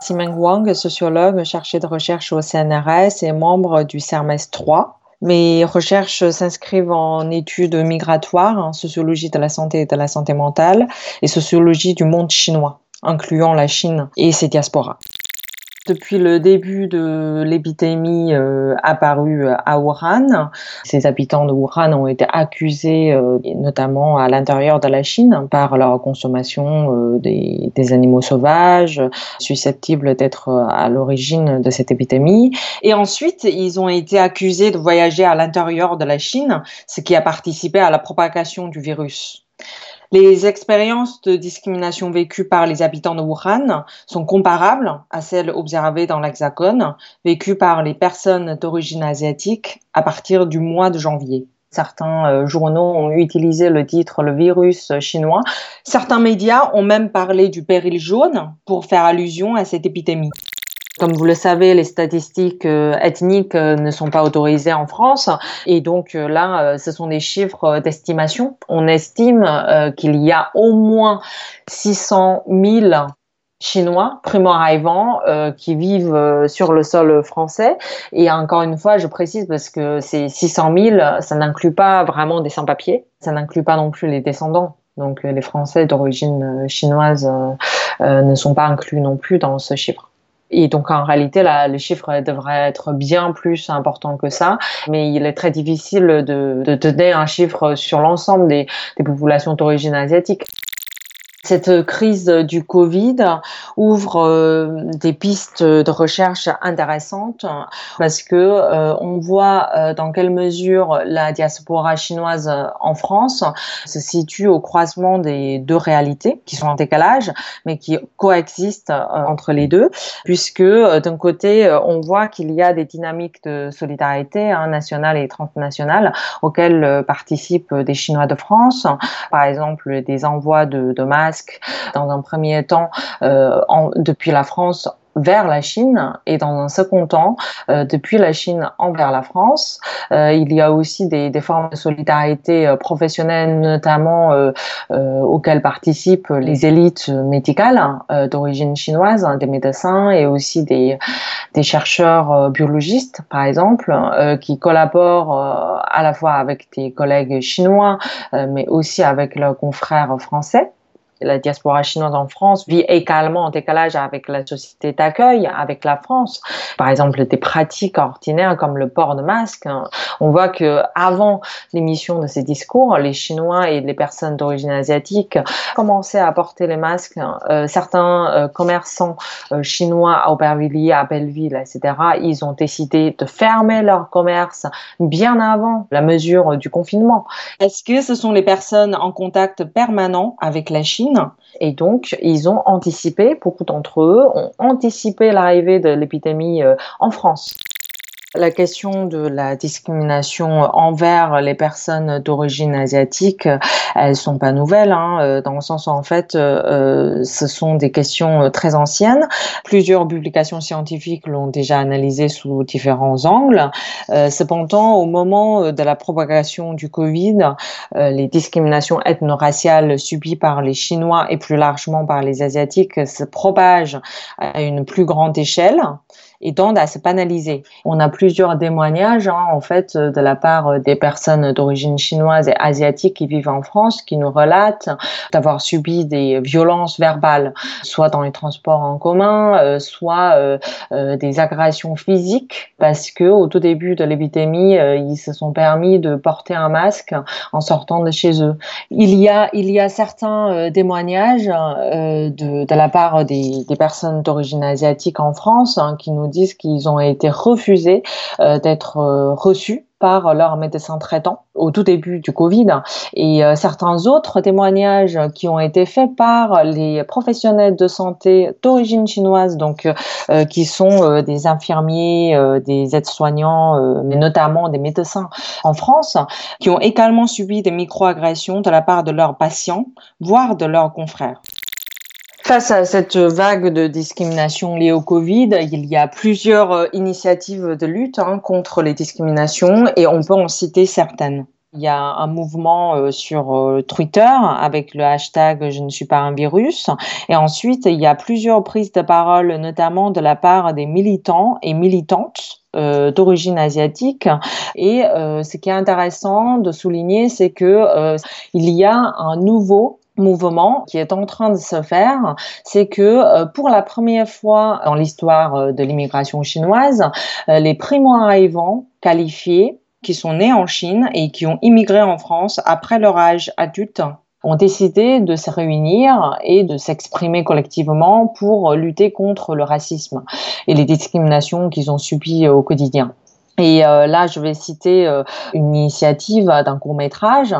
Simeng Wang, sociologue, chargé de recherche au CNRS et membre du CERMES 3. Mes recherches s'inscrivent en études migratoires, en sociologie de la santé et de la santé mentale, et sociologie du monde chinois, incluant la Chine et ses diasporas. Depuis le début de l'épidémie euh, apparue euh, à Wuhan, ces habitants de Wuhan ont été accusés, euh, notamment à l'intérieur de la Chine, par leur consommation des, des, animaux sauvages, susceptibles d'être à l'origine de cette épidémie. Et ensuite, ils ont été accusés de voyager à l'intérieur de la Chine, ce qui a participé à la propagation du virus. Les expériences de discrimination vécues par les habitants de Wuhan sont comparables à celles observées dans l'Hexagone, vécues par les personnes d'origine asiatique à partir du mois de janvier. Certains euh, journaux ont utilisé le titre le virus chinois. Certains médias ont même parlé du péril jaune pour faire allusion à cette épidémie. Comme vous le savez, les statistiques euh, ethniques euh, ne sont pas autorisées en France et donc euh, là, ce sont des chiffres d'estimation. On estime qu'il y a au moins 600 000 chinois primo-arrivants qui vivent sur le sol français. Et encore une fois, je précise parce que ces 600 000, ça n'inclut pas vraiment des sans-papiers, ça n'inclut pas non plus les descendants. Donc les Français d'origine chinoise ne sont pas inclus non plus dans ce chiffre. Et donc en réalité, là, les chiffres devraient être bien plus importants que ça, mais il est très difficile de, de donner un chiffre sur l'ensemble des, des populations d'origine asiatique. Cette crise du Covid ouvre euh, des pistes de recherche intéressantes parce que euh, on voit euh, dans quelle mesure la diaspora chinoise en France se situe au croisement des deux réalités qui sont en décalage mais qui coexistent entre les deux puisque d'un côté on voit qu'il y a des dynamiques de solidarité hein, nationale et transnationale auxquelles participent des Chinois de France. Par exemple des envois de, de dans un premier temps euh, depuis la France vers la Chine et dans un second temps, euh, depuis la Chine envers la France. Euh, il y a aussi des, des, formes de solidarité professionnelle, notamment auxquelles participent les élites médicales d'origine chinoise, hein, des médecins et aussi des, des chercheurs biologistes, par exemple, qui collaborent à la fois avec des collègues chinois, mais aussi avec leurs confrères français la diaspora chinoise en France vit également en décalage avec la société d'accueil, avec la France. Par exemple, des pratiques ordinaires comme le port de masque. Hein. On voit que avant l'émission de ces discours, les Chinois et les personnes d'origine asiatique commençaient à porter les masques. Euh, certains euh, commerçants euh, chinois à Aubervilliers, à Belleville, etc., ils ont décidé de fermer leur commerce bien avant la mesure du confinement. Est-ce que ce sont les personnes en contact permanent avec la Chine et donc, ils ont anticipé, beaucoup d'entre eux ont anticipé l'arrivée de l'épidémie euh, en France. La question de la discrimination envers les personnes d'origine asiatique, elles sont pas nouvelles, hein, euh, dans le sens où en fait, euh, ce sont des questions très anciennes. Plusieurs publications scientifiques l'ont déjà analysé sous différents angles. Euh, cependant, au moment de la propagation du Covid, les discriminations ethno-raciales subies par les Chinois et plus largement par les Asiatiques se propagent à une plus grande échelle et tendent à se banaliser. On a plusieurs témoignages hein, en fait de la part des personnes d'origine chinoise et asiatique qui vivent en France qui nous relatent d'avoir subi des violences verbales, soit dans les transports en commun, euh, soit euh, euh, des agressions physiques, parce que au tout début de l'épidémie, ils se sont permis de porter un masque en sortant de chez eux. Il y a il y a certains témoignages de, de la part des, des personnes d'origine asiatique en France hein, qui nous disent qu'ils ont été refusés euh, d'être euh, reçus par leur médecin traitant au tout début du Covid et euh, certains autres témoignages qui ont été faits par les professionnels de santé d'origine chinoise donc qui sont des infirmiers, des aides-soignants mais notamment des médecins en France qui ont également subi des microagressions de la part de leurs patients voire de leurs confrères. Face à cette vague de discrimination liée au Covid, il y a plusieurs euh, initiatives de lutte hein, contre les discriminations et on peut en citer certaines. Il y a un mouvement euh, sur euh, Twitter avec le hashtag Je ne suis pas un virus. Et ensuite, il y a plusieurs prises de parole, notamment de la part des militants et militantes euh, d'origine asiatique. Et ce qui est intéressant de souligner, c'est que il y a un nouveau mouvement qui est en train de se faire, c'est que pour la première fois dans l'histoire de l'immigration chinoise, les primo-arrivants qualifiés qui sont nés en Chine et qui ont immigré en France après leur âge adulte ont décidé de se réunir et de s'exprimer collectivement pour lutter contre le racisme et les discriminations qu'ils ont subies au quotidien. Et euh, là, je vais citer euh, une initiative d'un court métrage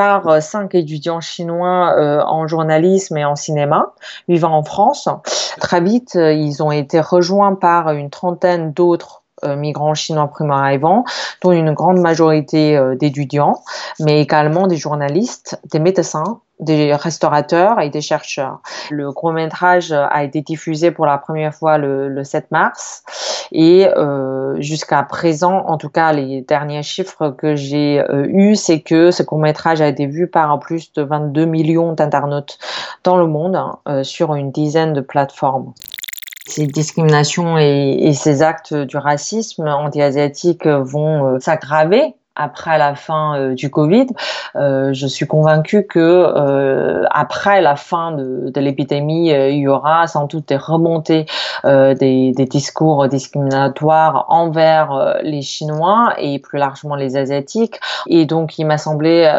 par euh, cinq étudiants chinois en journalisme et en cinéma vivant en France. Très vite, ils ont été rejoints par une trentaine d'autres euh, migrants chinois primo arrivants, dont une grande majorité euh, d'étudiants, mais également des journalistes, des médecins, des restaurateurs et des chercheurs. Le court métrage a été diffusé pour la première fois le, 7 mars et euh, jusqu'à présent, en tout cas les derniers chiffres que j'ai euh, eus, c'est que ce court métrage a été vu par plus de 22 millions d'internautes dans le monde hein, sur une dizaine de plateformes ces discriminations et, ces actes du racisme anti-asiatique vont euh, s'aggraver après la fin euh, du Covid. Euh, je suis convaincue que euh, après la fin de, de l'épidémie, euh, il y aura sans doute des remontées euh, des, des, discours discriminatoires envers les Chinois et plus largement les Asiatiques. Et donc, il m'a semblé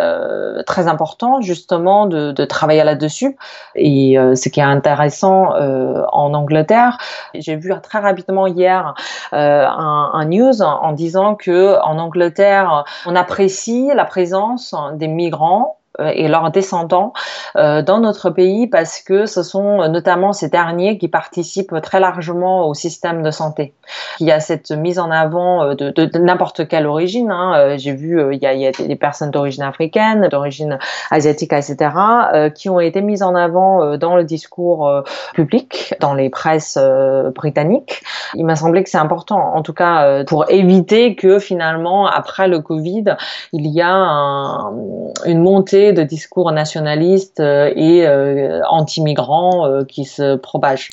très important justement de, de travailler là-dessus. Et ce qui est intéressant en Angleterre, j'ai vu très rapidement hier un, un news en disant que en Angleterre on apprécie la présence des migrants et leurs descendants euh, dans notre pays parce que ce sont notamment ces derniers qui participent très largement au système de santé. Il y a cette mise en avant euh, de, n'importe quelle origine. Hein. J'ai vu il y, a, des personnes d'origine africaine, d'origine asiatique, etc., qui ont été mises en avant dans le discours public, dans les presses britanniques. Il m'a semblé que c'est important, en tout cas pour éviter que finalement après le Covid, il y a un, une montée de discours nationalistes euh, et euh, anti-migrants euh, qui se propagent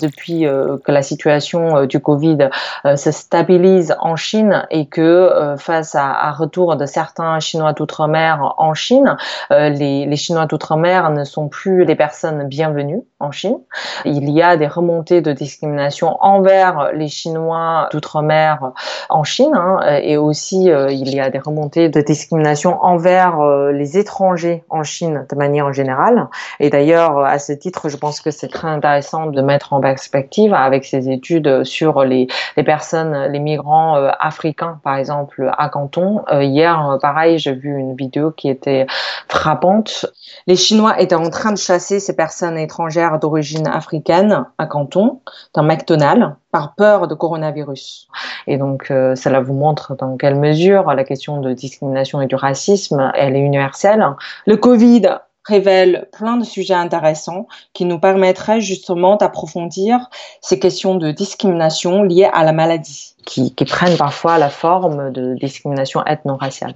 depuis euh, que la situation euh, du Covid euh, se stabilise en Chine et que face à, à, retour de certains Chinois d'outre-mer en Chine, les, les, Chinois d'outre-mer ne sont plus les personnes bienvenues en Chine. Il y a des remontées de discrimination envers les Chinois d'outre-mer en Chine hein, et aussi il y a des remontées de discrimination envers les étrangers en Chine de manière générale. Et d'ailleurs, à ce titre, je pense que c'est très intéressant de mettre en avec ses études sur les, les personnes, les migrants euh, africains, par exemple, à Canton. Euh, hier, euh, pareil, j'ai vu une vidéo qui était frappante. Les Chinois étaient en train de chasser ces personnes étrangères d'origine africaine à Canton, dans McDonald's, par peur de coronavirus. Et donc, cela vous montre dans quelle mesure la question de discrimination et du racisme, elle est universelle. Le Covid révèle plein de sujets intéressants qui nous permettraient justement d'approfondir ces questions de discrimination liées à la maladie, qui, qui prennent parfois la forme de discrimination ethno-raciale.